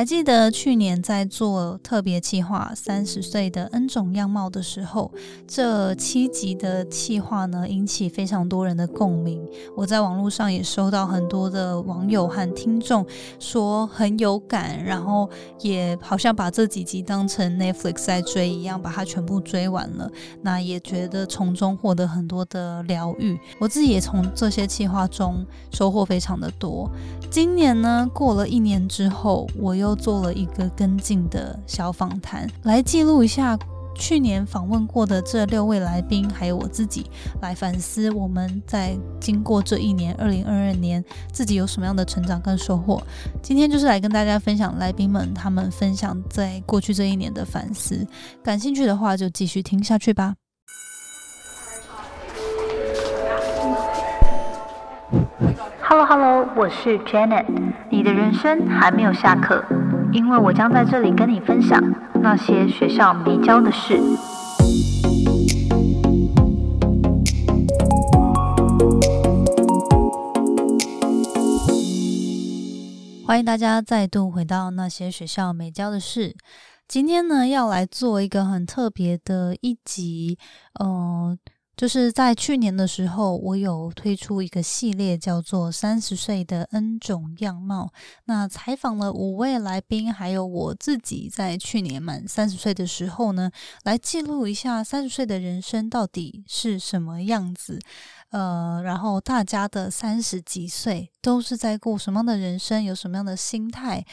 还记得去年在做特别企划《三十岁的 N 种样貌》的时候，这七集的企划呢，引起非常多人的共鸣。我在网络上也收到很多的网友和听众说很有感，然后也好像把这几集当成 Netflix 在追一样，把它全部追完了。那也觉得从中获得很多的疗愈。我自己也从这些企划中收获非常的多。今年呢，过了一年之后，我又做了一个跟进的小访谈，来记录一下去年访问过的这六位来宾，还有我自己，来反思我们在经过这一年，二零二二年自己有什么样的成长跟收获。今天就是来跟大家分享来宾们他们分享在过去这一年的反思。感兴趣的话，就继续听下去吧。Hello Hello，我是 Janet。你的人生还没有下课，因为我将在这里跟你分享那些学校没教的事。欢迎大家再度回到那些学校没教的事。今天呢，要来做一个很特别的一集，嗯。就是在去年的时候，我有推出一个系列，叫做《三十岁的 N 种样貌》。那采访了五位来宾，还有我自己，在去年满三十岁的时候呢，来记录一下三十岁的人生到底是什么样子。呃，然后大家的三十几岁都是在过什么样的人生，有什么样的心态？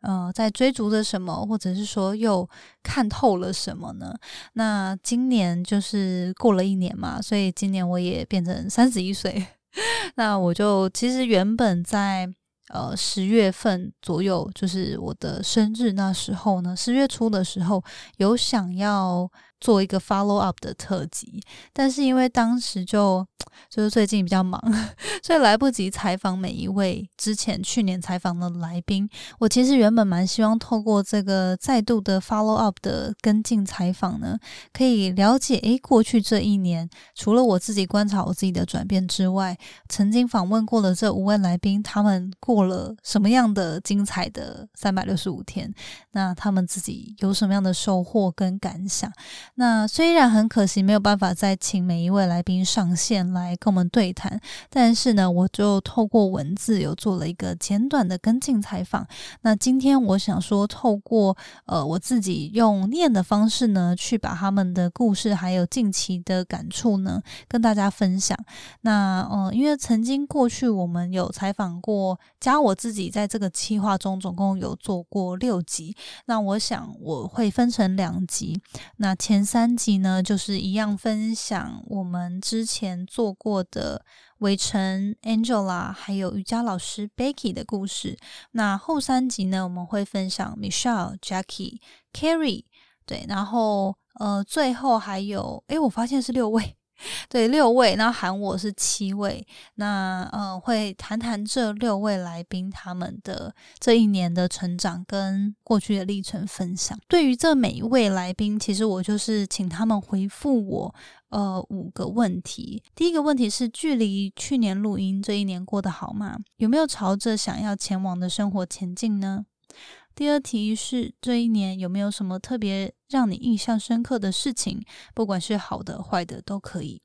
呃，在追逐着什么，或者是说又看透了什么呢？那今年就是过了一年嘛，所以今年我也变成三十一岁。那我就其实原本在呃十月份左右，就是我的生日那时候呢，十月初的时候有想要。做一个 follow up 的特辑，但是因为当时就就是最近比较忙，所以来不及采访每一位之前去年采访的来宾。我其实原本蛮希望透过这个再度的 follow up 的跟进采访呢，可以了解诶过去这一年，除了我自己观察我自己的转变之外，曾经访问过的这五位来宾，他们过了什么样的精彩的三百六十五天？那他们自己有什么样的收获跟感想？那虽然很可惜没有办法再请每一位来宾上线来跟我们对谈，但是呢，我就透过文字有做了一个简短的跟进采访。那今天我想说，透过呃我自己用念的方式呢，去把他们的故事还有近期的感触呢跟大家分享。那呃，因为曾经过去我们有采访过，加我自己在这个企划中总共有做过六集，那我想我会分成两集。那前三集呢，就是一样分享我们之前做过的围城 Angela，还有瑜伽老师 Becky 的故事。那后三集呢，我们会分享 Michelle、Jackie、Carrie，对，然后呃，最后还有，诶，我发现是六位。对，六位，那喊我是七位，那呃会谈谈这六位来宾他们的这一年的成长跟过去的历程分享。对于这每一位来宾，其实我就是请他们回复我呃五个问题。第一个问题是：距离去年录音这一年过得好吗？有没有朝着想要前往的生活前进呢？第二题是这一年有没有什么特别让你印象深刻的事情，不管是好的坏的都可以。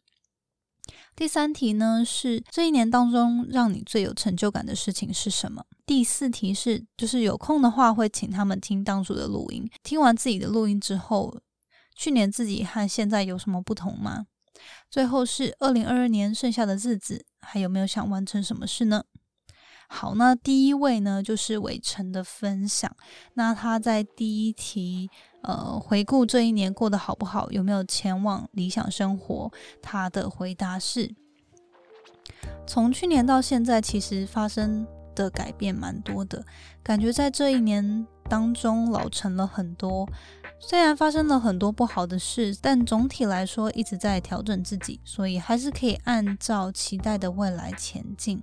第三题呢是这一年当中让你最有成就感的事情是什么？第四题是就是有空的话会请他们听当初的录音，听完自己的录音之后，去年自己和现在有什么不同吗？最后是二零二二年剩下的日子还有没有想完成什么事呢？好，那第一位呢，就是伟成的分享。那他在第一题，呃，回顾这一年过得好不好，有没有前往理想生活？他的回答是：从去年到现在，其实发生的改变蛮多的，感觉在这一年当中老成了很多。虽然发生了很多不好的事，但总体来说一直在调整自己，所以还是可以按照期待的未来前进。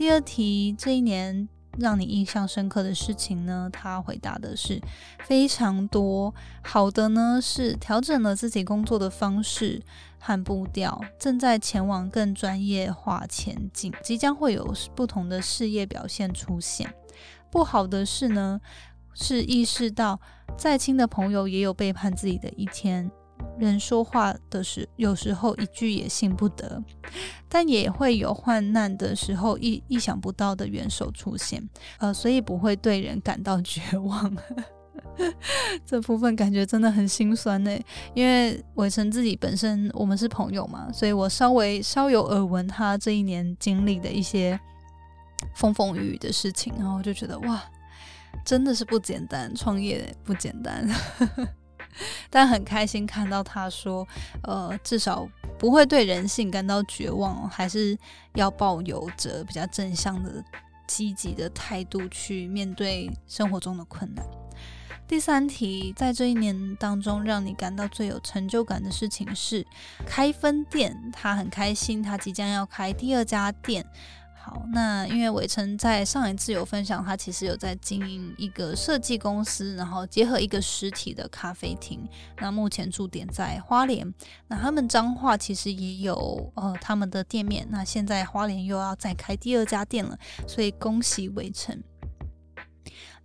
第二题，这一年让你印象深刻的事情呢？他回答的是非常多。好的呢，是调整了自己工作的方式和步调，正在前往更专业化前进，即将会有不同的事业表现出现。不好的事呢，是意识到再亲的朋友也有背叛自己的一天。人说话的时，有时候一句也信不得，但也会有患难的时候，意意想不到的援手出现，呃，所以不会对人感到绝望。这部分感觉真的很心酸呢，因为伟成自己本身我们是朋友嘛，所以我稍微稍有耳闻他这一年经历的一些风风雨雨的事情，然后就觉得哇，真的是不简单，创业不简单。但很开心看到他说，呃，至少不会对人性感到绝望，还是要抱有着比较正向的、积极的态度去面对生活中的困难。第三题，在这一年当中，让你感到最有成就感的事情是开分店，他很开心，他即将要开第二家店。好，那因为伟成在上一次有分享，他其实有在经营一个设计公司，然后结合一个实体的咖啡厅。那目前驻点在花莲，那他们彰化其实也有呃他们的店面。那现在花莲又要再开第二家店了，所以恭喜伟成。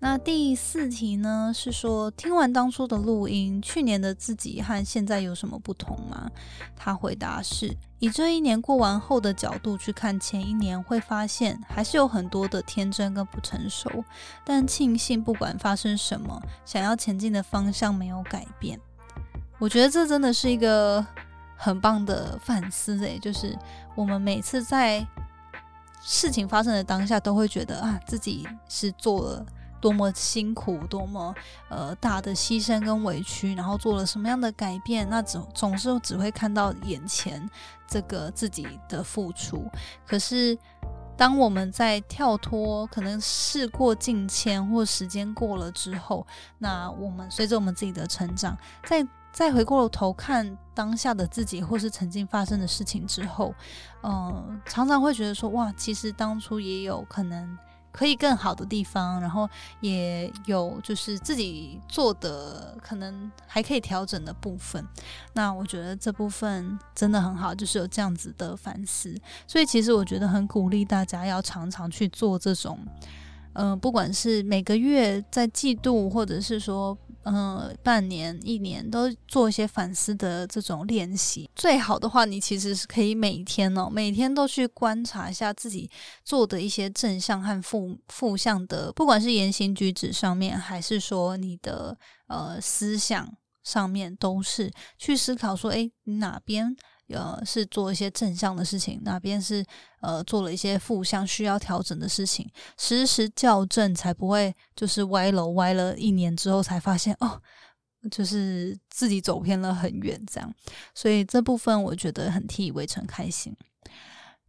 那第四题呢？是说听完当初的录音，去年的自己和现在有什么不同吗？他回答是：以这一年过完后的角度去看前一年，会发现还是有很多的天真跟不成熟，但庆幸不管发生什么，想要前进的方向没有改变。我觉得这真的是一个很棒的反思诶，就是我们每次在事情发生的当下，都会觉得啊，自己是做了。多么辛苦，多么呃大的牺牲跟委屈，然后做了什么样的改变？那总总是只会看到眼前这个自己的付出。可是，当我们在跳脱，可能事过境迁或时间过了之后，那我们随着我们自己的成长，再再回过头看当下的自己，或是曾经发生的事情之后，嗯，常常会觉得说，哇，其实当初也有可能。可以更好的地方，然后也有就是自己做的可能还可以调整的部分。那我觉得这部分真的很好，就是有这样子的反思。所以其实我觉得很鼓励大家要常常去做这种，嗯，不管是每个月在季度，或者是说。嗯，半年、一年都做一些反思的这种练习。最好的话，你其实是可以每天哦，每天都去观察一下自己做的一些正向和负负向的，不管是言行举止上面，还是说你的呃思想上面，都是去思考说，哎，哪边。呃，是做一些正向的事情，哪边是呃做了一些负向需要调整的事情，实时校正，才不会就是歪楼歪了一年之后才发现哦，就是自己走偏了很远这样。所以这部分我觉得很替围城开心。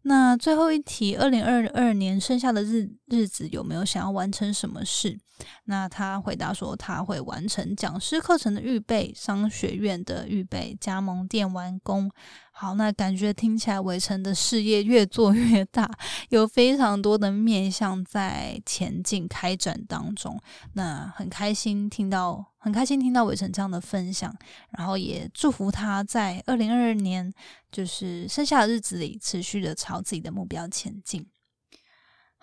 那最后一题，二零二二年剩下的日日子有没有想要完成什么事？那他回答说，他会完成讲师课程的预备、商学院的预备、加盟店完工。好，那感觉听起来围城的事业越做越大，有非常多的面向在前进开展当中。那很开心听到，很开心听到伟成这样的分享，然后也祝福他在二零二二年就是剩下的日子里，持续的朝自己的目标前进。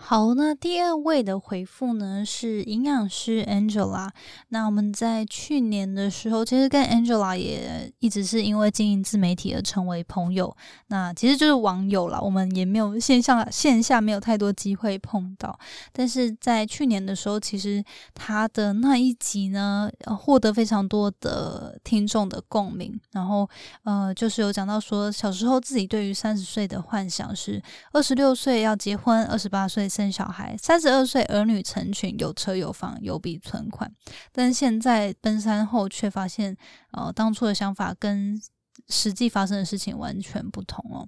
好，那第二位的回复呢是营养师 Angela。那我们在去年的时候，其实跟 Angela 也一直是因为经营自媒体而成为朋友。那其实就是网友啦，我们也没有线上线下没有太多机会碰到。但是在去年的时候，其实他的那一集呢，获得非常多的听众的共鸣。然后呃，就是有讲到说，小时候自己对于三十岁的幻想是二十六岁要结婚，二十八岁。生小孩，三十二岁儿女成群，有车有房有笔存款，但现在奔三后却发现，呃，当初的想法跟实际发生的事情完全不同哦。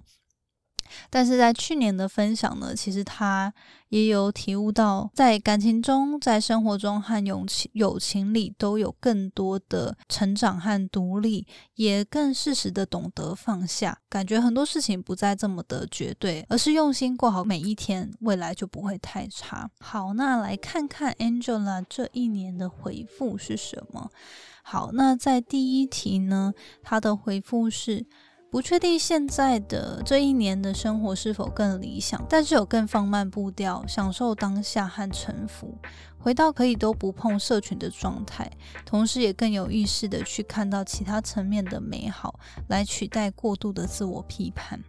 但是在去年的分享呢，其实他也有体悟到，在感情中、在生活中和友情友情里，都有更多的成长和独立，也更适时的懂得放下。感觉很多事情不再这么的绝对，而是用心过好每一天，未来就不会太差。好，那来看看 Angela 这一年的回复是什么？好，那在第一题呢，他的回复是。不确定现在的这一年的生活是否更理想，但是有更放慢步调，享受当下和沉浮，回到可以都不碰社群的状态，同时也更有意识的去看到其他层面的美好，来取代过度的自我批判。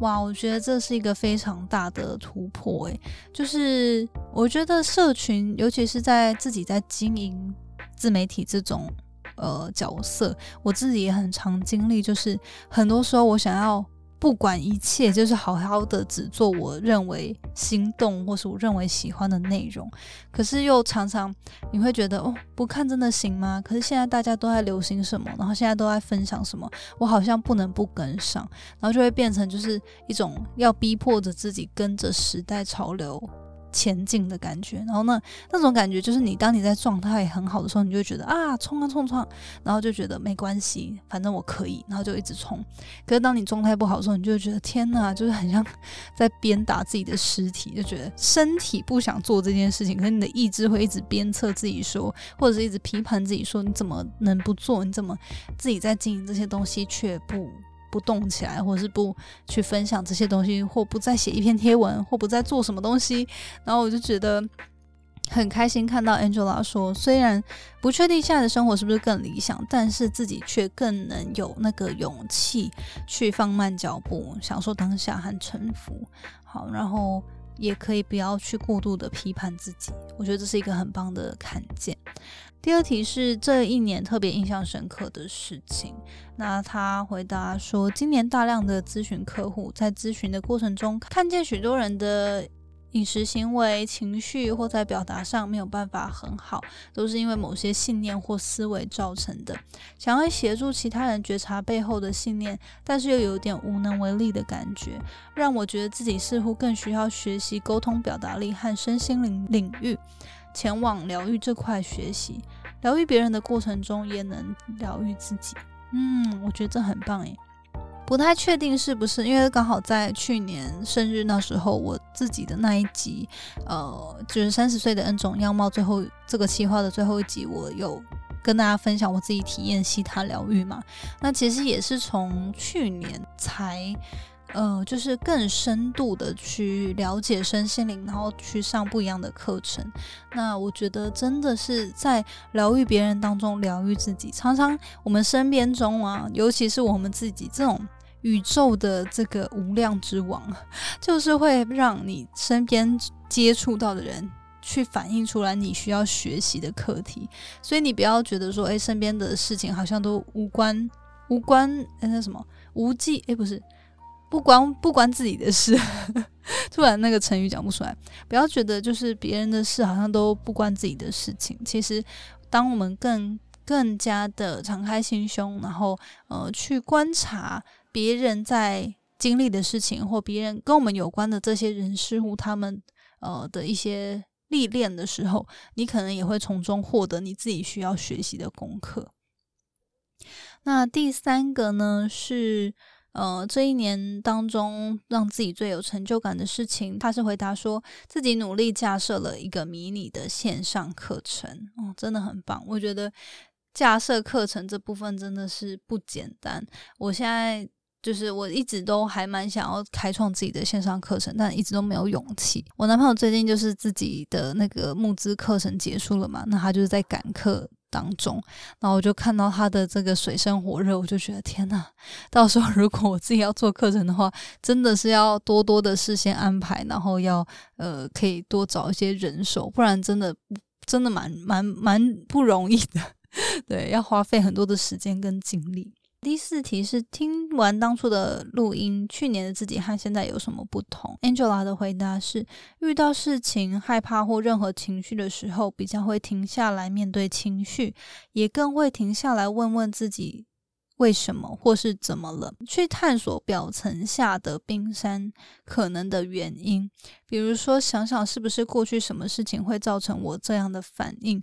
哇，我觉得这是一个非常大的突破诶，就是我觉得社群，尤其是在自己在经营自媒体这种。呃，角色我自己也很常经历，就是很多时候我想要不管一切，就是好好的只做我认为心动或是我认为喜欢的内容，可是又常常你会觉得哦，不看真的行吗？可是现在大家都在流行什么，然后现在都在分享什么，我好像不能不跟上，然后就会变成就是一种要逼迫着自己跟着时代潮流。前进的感觉，然后呢，那种感觉就是你当你在状态很好的时候，你就觉得啊，冲啊冲冲，然后就觉得没关系，反正我可以，然后就一直冲。可是当你状态不好的时候，你就觉得天哪，就是很像在鞭打自己的尸体，就觉得身体不想做这件事情，可是你的意志会一直鞭策自己说，或者是一直批判自己说，你怎么能不做？你怎么自己在经营这些东西却不？不动起来，或者是不去分享这些东西，或不再写一篇贴文，或不再做什么东西，然后我就觉得很开心，看到 Angela 说，虽然不确定现在的生活是不是更理想，但是自己却更能有那个勇气去放慢脚步，享受当下和沉浮。好，然后。也可以不要去过度的批判自己，我觉得这是一个很棒的看见。第二题是这一年特别印象深刻的事情，那他回答说，今年大量的咨询客户在咨询的过程中，看见许多人的。饮食行为、情绪或在表达上没有办法很好，都是因为某些信念或思维造成的。想要协助其他人觉察背后的信念，但是又有点无能为力的感觉，让我觉得自己似乎更需要学习沟通表达力和身心灵领域，前往疗愈这块学习。疗愈别人的过程中，也能疗愈自己。嗯，我觉得这很棒诶。不太确定是不是，因为刚好在去年生日那时候，我自己的那一集，呃，就是三十岁的 N 种样貌，最后这个企划的最后一集，我有跟大家分享我自己体验西塔疗愈嘛。那其实也是从去年才，呃，就是更深度的去了解身心灵，然后去上不一样的课程。那我觉得真的是在疗愈别人当中疗愈自己。常常我们身边中啊，尤其是我们自己这种。宇宙的这个无量之王，就是会让你身边接触到的人去反映出来你需要学习的课题，所以你不要觉得说，哎，身边的事情好像都无关无关，哎，那什么无忌，哎，不是不关不关自己的事，突然那个成语讲不出来，不要觉得就是别人的事好像都不关自己的事情，其实当我们更更加的敞开心胸，然后呃去观察。别人在经历的事情，或别人跟我们有关的这些人事物，他们呃的一些历练的时候，你可能也会从中获得你自己需要学习的功课。那第三个呢，是呃这一年当中让自己最有成就感的事情，他是回答说自己努力架设了一个迷你的线上课程，哦，真的很棒，我觉得架设课程这部分真的是不简单，我现在。就是我一直都还蛮想要开创自己的线上课程，但一直都没有勇气。我男朋友最近就是自己的那个募资课程结束了嘛，那他就是在赶课当中，然后我就看到他的这个水深火热，我就觉得天呐，到时候如果我自己要做课程的话，真的是要多多的事先安排，然后要呃可以多找一些人手，不然真的真的蛮蛮蛮不容易的，对，要花费很多的时间跟精力。第四题是听完当初的录音，去年的自己和现在有什么不同？Angela 的回答是：遇到事情害怕或任何情绪的时候，比较会停下来面对情绪，也更会停下来问问自己为什么或是怎么了，去探索表层下的冰山可能的原因。比如说，想想是不是过去什么事情会造成我这样的反应？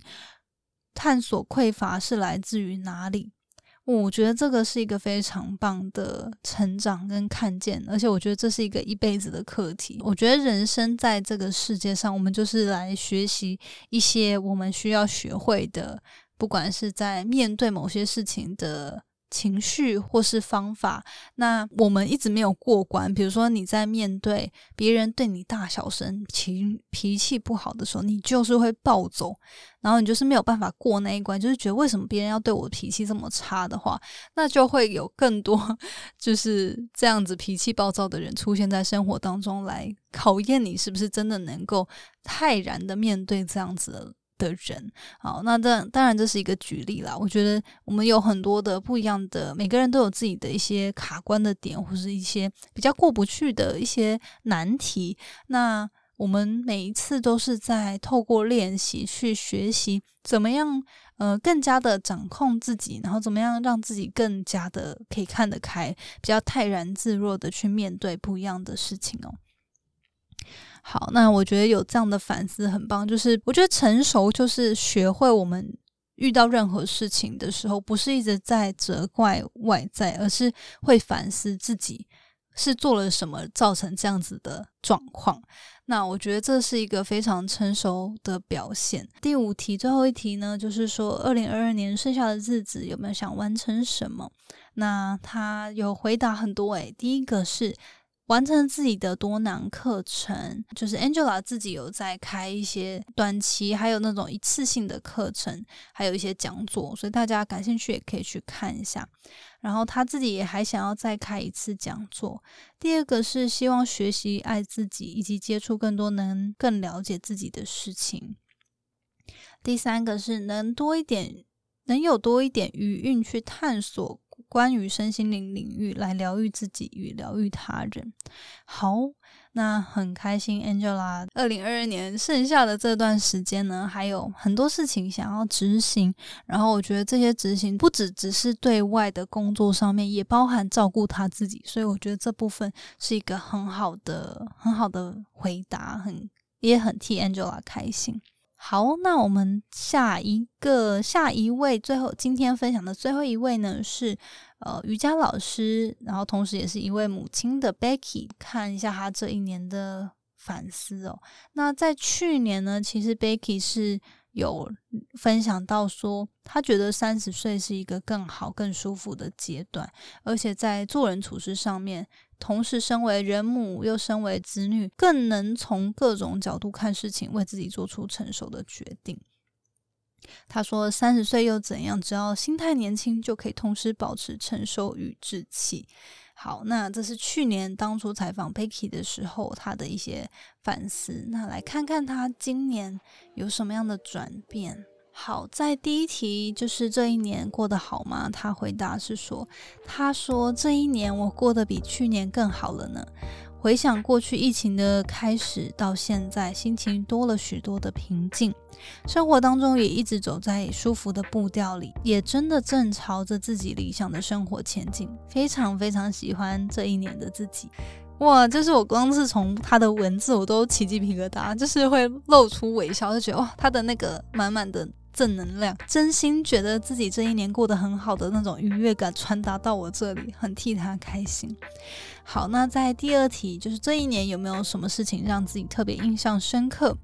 探索匮乏是来自于哪里？我觉得这个是一个非常棒的成长跟看见，而且我觉得这是一个一辈子的课题。我觉得人生在这个世界上，我们就是来学习一些我们需要学会的，不管是在面对某些事情的情绪或是方法，那我们一直没有过关。比如说你在面对别人对你大小声、情脾气不好的时候，你就是会暴走，然后你就是没有办法过那一关，就是觉得为什么别人要对我脾气这么差的话，那就会有更多就是这样子脾气暴躁的人出现在生活当中，来考验你是不是真的能够泰然的面对这样子。的人，好，那这当然这是一个举例啦。我觉得我们有很多的不一样的，每个人都有自己的一些卡关的点，或是一些比较过不去的一些难题。那我们每一次都是在透过练习去学习，怎么样呃更加的掌控自己，然后怎么样让自己更加的可以看得开，比较泰然自若的去面对不一样的事情哦。好，那我觉得有这样的反思很棒。就是我觉得成熟就是学会我们遇到任何事情的时候，不是一直在责怪外在，而是会反思自己是做了什么造成这样子的状况。那我觉得这是一个非常成熟的表现。第五题，最后一题呢，就是说二零二二年剩下的日子有没有想完成什么？那他有回答很多诶，第一个是。完成自己的多囊课程，就是 Angela 自己有在开一些短期，还有那种一次性的课程，还有一些讲座，所以大家感兴趣也可以去看一下。然后他自己也还想要再开一次讲座。第二个是希望学习爱自己，以及接触更多能更了解自己的事情。第三个是能多一点，能有多一点余韵去探索。关于身心灵领域来疗愈自己与疗愈他人。好，那很开心，Angela。二零二二年剩下的这段时间呢，还有很多事情想要执行。然后我觉得这些执行不只只是对外的工作上面，也包含照顾他自己。所以我觉得这部分是一个很好的、很好的回答，很也很替 Angela 开心。好，那我们下一个下一位，最后今天分享的最后一位呢是呃瑜伽老师，然后同时也是一位母亲的 Becky，看一下她这一年的反思哦。那在去年呢，其实 Becky 是。有分享到说，他觉得三十岁是一个更好、更舒服的阶段，而且在做人处事上面，同时身为人母又身为子女，更能从各种角度看事情，为自己做出成熟的决定。他说：“三十岁又怎样？只要心态年轻，就可以同时保持成熟与志气。”好，那这是去年当初采访 Becky 的时候，他的一些反思。那来看看他今年有什么样的转变。好，在第一题就是这一年过得好吗？他回答是说：“他说这一年我过得比去年更好了呢。”回想过去疫情的开始到现在，心情多了许多的平静，生活当中也一直走在舒服的步调里，也真的正朝着自己理想的生活前进。非常非常喜欢这一年的自己，哇！就是我光是从他的文字，我都起鸡皮疙瘩，就是会露出微笑，就觉得哇，他的那个满满的。正能量，真心觉得自己这一年过得很好的那种愉悦感传达到我这里，很替他开心。好，那在第二题，就是这一年有没有什么事情让自己特别印象深刻？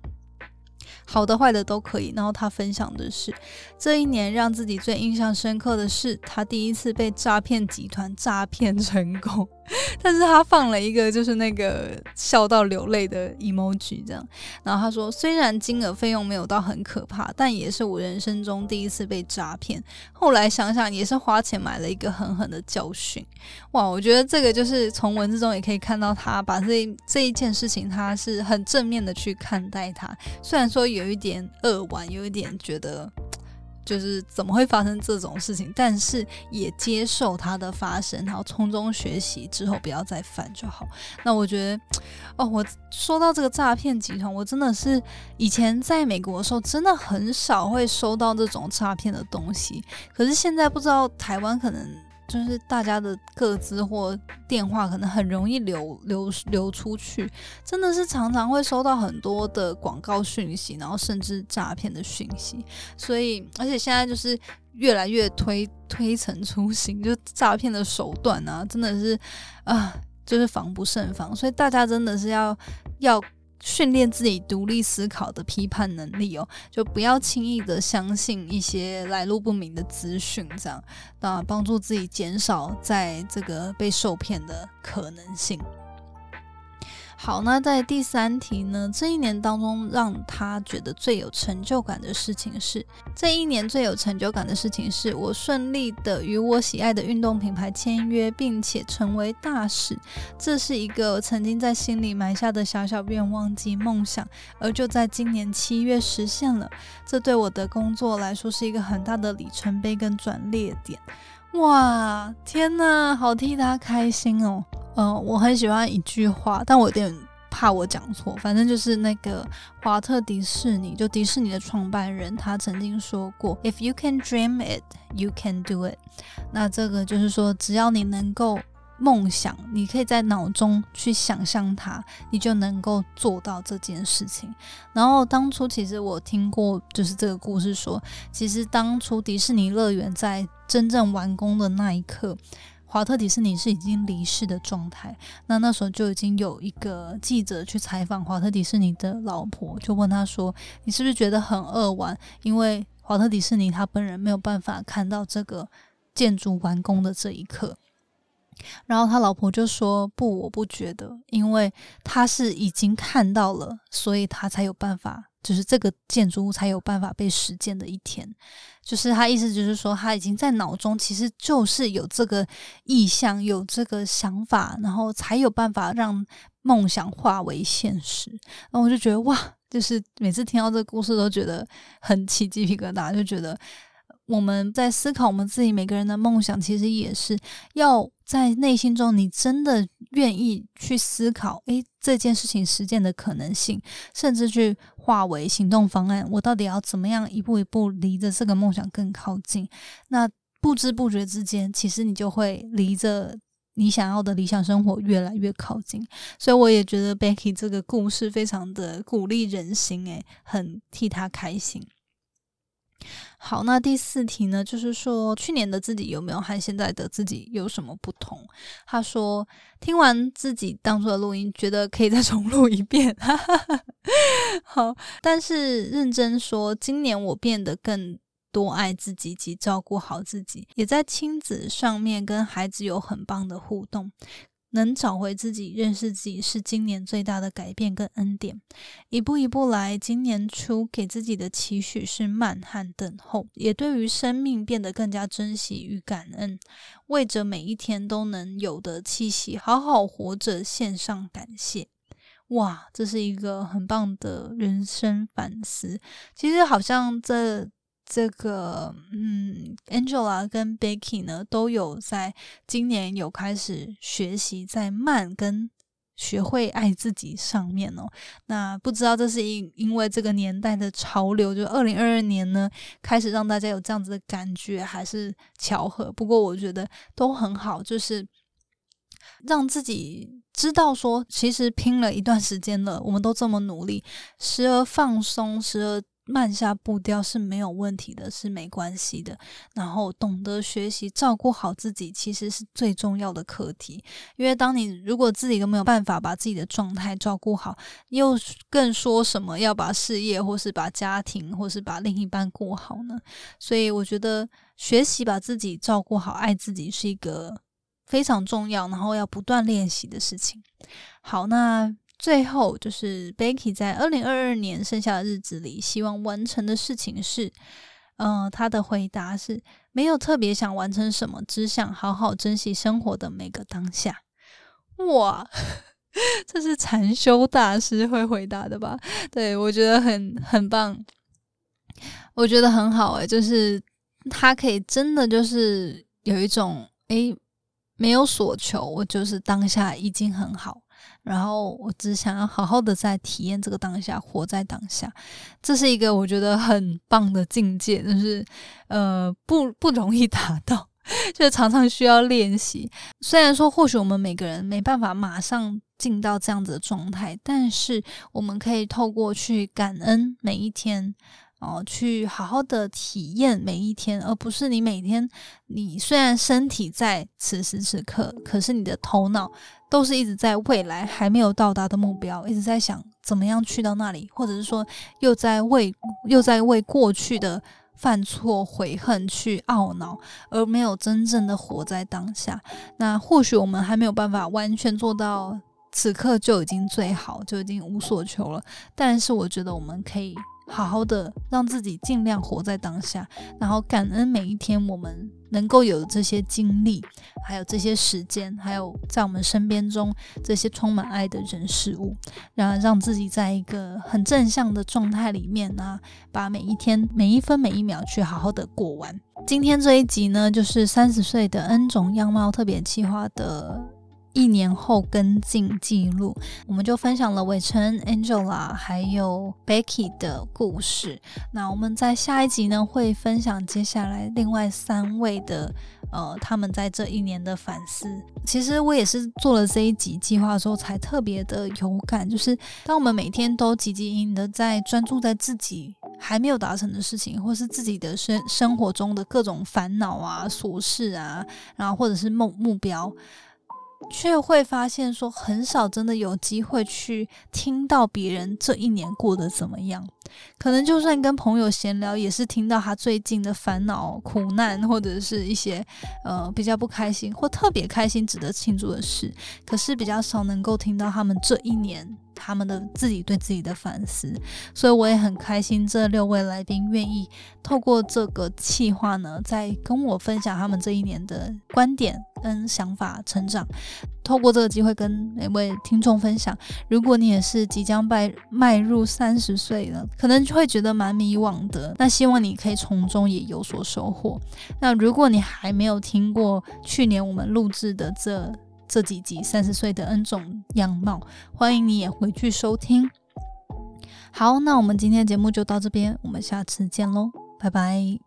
好的、坏的都可以。然后他分享的是，这一年让自己最印象深刻的是，他第一次被诈骗集团诈骗成功。但是他放了一个就是那个笑到流泪的 emoji，这样。然后他说，虽然金额费用没有到很可怕，但也是我人生中第一次被诈骗。后来想想，也是花钱买了一个狠狠的教训。哇，我觉得这个就是从文字中也可以看到他把这这一件事情，他是很正面的去看待它。虽然说有一点恶玩，有一点觉得。就是怎么会发生这种事情，但是也接受它的发生，然后从中学习之后不要再犯就好。那我觉得，哦，我说到这个诈骗集团，我真的是以前在美国的时候，真的很少会收到这种诈骗的东西，可是现在不知道台湾可能。就是大家的个资或电话可能很容易流流流出去，真的是常常会收到很多的广告讯息，然后甚至诈骗的讯息。所以，而且现在就是越来越推推陈出新，就诈骗的手段啊，真的是啊，就是防不胜防。所以大家真的是要要训练自己独立思考的批判能力哦，就不要轻易的相信一些来路不明的资讯，这样那帮助自己减少在这个被受骗的可能性。好，那在第三题呢？这一年当中，让他觉得最有成就感的事情是，这一年最有成就感的事情是我顺利的与我喜爱的运动品牌签约，并且成为大使。这是一个我曾经在心里埋下的小小愿望及梦想，而就在今年七月实现了。这对我的工作来说是一个很大的里程碑跟转捩点。哇，天哪，好替他开心哦！嗯，我很喜欢一句话，但我有点怕我讲错。反正就是那个华特迪士尼，就迪士尼的创办人，他曾经说过：“If you can dream it, you can do it。”那这个就是说，只要你能够梦想，你可以在脑中去想象它，你就能够做到这件事情。然后当初其实我听过，就是这个故事说，其实当初迪士尼乐园在真正完工的那一刻。华特迪士尼是已经离世的状态，那那时候就已经有一个记者去采访华特迪士尼的老婆，就问他说：“你是不是觉得很扼腕？因为华特迪士尼他本人没有办法看到这个建筑完工的这一刻。”然后他老婆就说：“不，我不觉得，因为他是已经看到了，所以他才有办法。”就是这个建筑物才有办法被实践的一天，就是他意思就是说，他已经在脑中其实就是有这个意向，有这个想法，然后才有办法让梦想化为现实。然后我就觉得哇，就是每次听到这个故事都觉得很起鸡皮疙瘩，就觉得。我们在思考我们自己每个人的梦想，其实也是要在内心中，你真的愿意去思考，诶，这件事情实践的可能性，甚至去化为行动方案。我到底要怎么样一步一步离着这个梦想更靠近？那不知不觉之间，其实你就会离着你想要的理想生活越来越靠近。所以我也觉得 Becky 这个故事非常的鼓励人心，诶，很替他开心。好，那第四题呢？就是说，去年的自己有没有和现在的自己有什么不同？他说，听完自己当初的录音，觉得可以再重录一遍。好，但是认真说，今年我变得更多爱自己及照顾好自己，也在亲子上面跟孩子有很棒的互动。能找回自己、认识自己，是今年最大的改变跟恩典。一步一步来，今年初给自己的期许是慢和等候，也对于生命变得更加珍惜与感恩，为着每一天都能有的气息，好好活着，献上感谢。哇，这是一个很棒的人生反思。其实好像这。这个嗯，Angela 跟 Becky 呢，都有在今年有开始学习在慢跟学会爱自己上面哦。那不知道这是因因为这个年代的潮流，就二零二二年呢，开始让大家有这样子的感觉，还是巧合？不过我觉得都很好，就是让自己知道说，其实拼了一段时间了，我们都这么努力，时而放松，时而。慢下步调是没有问题的，是没关系的。然后懂得学习照顾好自己，其实是最重要的课题。因为当你如果自己都没有办法把自己的状态照顾好，又更说什么要把事业或是把家庭或是把另一半过好呢？所以我觉得学习把自己照顾好、爱自己是一个非常重要，然后要不断练习的事情。好，那。最后就是 Becky 在二零二二年剩下的日子里，希望完成的事情是，嗯，他的回答是没有特别想完成什么，只想好好珍惜生活的每个当下。哇，这是禅修大师会回答的吧？对我觉得很很棒，我觉得很好诶，就是他可以真的就是有一种诶，没有所求，我就是当下已经很好。然后我只想要好好的在体验这个当下，活在当下，这是一个我觉得很棒的境界，就是呃不不容易达到，就常常需要练习。虽然说或许我们每个人没办法马上进到这样子的状态，但是我们可以透过去感恩每一天，哦，去好好的体验每一天，而不是你每天你虽然身体在此时此刻，可是你的头脑都是一直在未来还没有到达的目标，一直在想怎么样去到那里，或者是说又在为又在为过去的犯错悔恨去懊恼，而没有真正的活在当下。那或许我们还没有办法完全做到此刻就已经最好，就已经无所求了。但是我觉得我们可以。好好的让自己尽量活在当下，然后感恩每一天我们能够有这些经历，还有这些时间，还有在我们身边中这些充满爱的人事物，然后让自己在一个很正向的状态里面呢，把每一天每一分每一秒去好好的过完。今天这一集呢，就是三十岁的 N 种样貌特别企划的。一年后跟进记录，我们就分享了伟成、Angela 还有 Becky 的故事。那我们在下一集呢，会分享接下来另外三位的呃，他们在这一年的反思。其实我也是做了这一集计划之后，才特别的有感，就是当我们每天都积极营的在专注在自己还没有达成的事情，或是自己的生生活中的各种烦恼啊、琐事啊，然后或者是目目标。却会发现说，很少真的有机会去听到别人这一年过得怎么样。可能就算跟朋友闲聊，也是听到他最近的烦恼、苦难，或者是一些呃比较不开心或特别开心、值得庆祝的事。可是比较少能够听到他们这一年他们的自己对自己的反思。所以我也很开心，这六位来宾愿意透过这个计划呢，在跟我分享他们这一年的观点。跟想法成长，透过这个机会跟每位听众分享。如果你也是即将迈迈入三十岁了，可能就会觉得蛮迷惘的。那希望你可以从中也有所收获。那如果你还没有听过去年我们录制的这这几集三十岁的 N 种样貌，欢迎你也回去收听。好，那我们今天的节目就到这边，我们下次见喽，拜拜。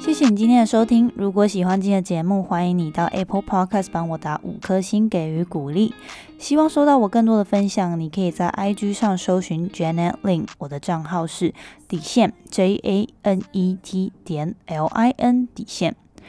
谢谢你今天的收听。如果喜欢今天的节目，欢迎你到 Apple Podcast 帮我打五颗星给予鼓励。希望收到我更多的分享，你可以在 IG 上搜寻 Janet Lin，我的账号是底线 J A N E T 点 L I N 底线。